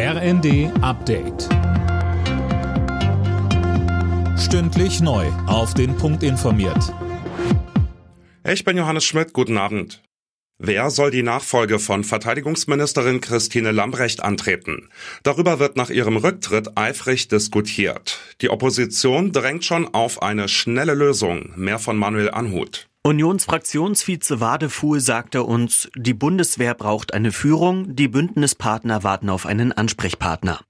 RND Update. Stündlich neu. Auf den Punkt informiert. Ich bin Johannes Schmidt. Guten Abend. Wer soll die Nachfolge von Verteidigungsministerin Christine Lambrecht antreten? Darüber wird nach ihrem Rücktritt eifrig diskutiert. Die Opposition drängt schon auf eine schnelle Lösung. Mehr von Manuel Anhut. Unionsfraktionsvize Wadefuhl sagte uns, die Bundeswehr braucht eine Führung, die Bündnispartner warten auf einen Ansprechpartner.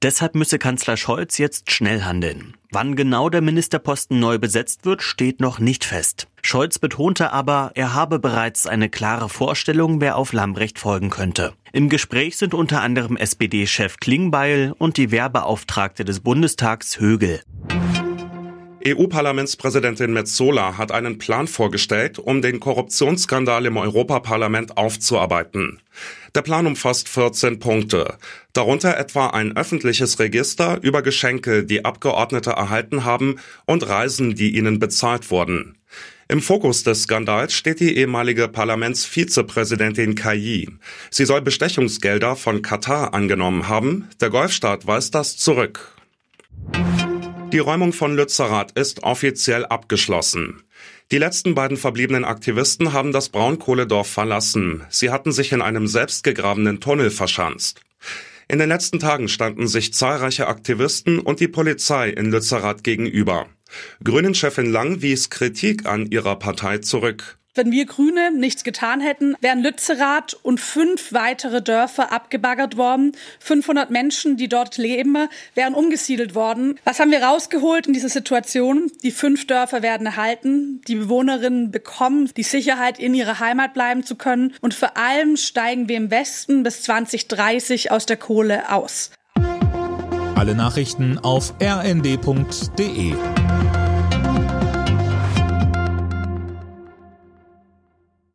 Deshalb müsse Kanzler Scholz jetzt schnell handeln. Wann genau der Ministerposten neu besetzt wird, steht noch nicht fest. Scholz betonte aber, er habe bereits eine klare Vorstellung, wer auf Lambrecht folgen könnte. Im Gespräch sind unter anderem SPD-Chef Klingbeil und die Wehrbeauftragte des Bundestags Högel. EU-Parlamentspräsidentin Metzola hat einen Plan vorgestellt, um den Korruptionsskandal im Europaparlament aufzuarbeiten. Der Plan umfasst 14 Punkte, darunter etwa ein öffentliches Register über Geschenke, die Abgeordnete erhalten haben und Reisen, die ihnen bezahlt wurden. Im Fokus des Skandals steht die ehemalige Parlamentsvizepräsidentin Kayi. Sie soll Bestechungsgelder von Katar angenommen haben. Der Golfstaat weist das zurück. Die Räumung von Lützerath ist offiziell abgeschlossen. Die letzten beiden verbliebenen Aktivisten haben das Braunkohledorf verlassen. Sie hatten sich in einem selbstgegrabenen Tunnel verschanzt. In den letzten Tagen standen sich zahlreiche Aktivisten und die Polizei in Lützerath gegenüber. Grünen-Chefin Lang wies Kritik an ihrer Partei zurück. Wenn wir Grüne nichts getan hätten, wären Lützerath und fünf weitere Dörfer abgebaggert worden. 500 Menschen, die dort leben, wären umgesiedelt worden. Was haben wir rausgeholt in dieser Situation? Die fünf Dörfer werden erhalten. Die Bewohnerinnen bekommen die Sicherheit, in ihrer Heimat bleiben zu können. Und vor allem steigen wir im Westen bis 2030 aus der Kohle aus. Alle Nachrichten auf rnd.de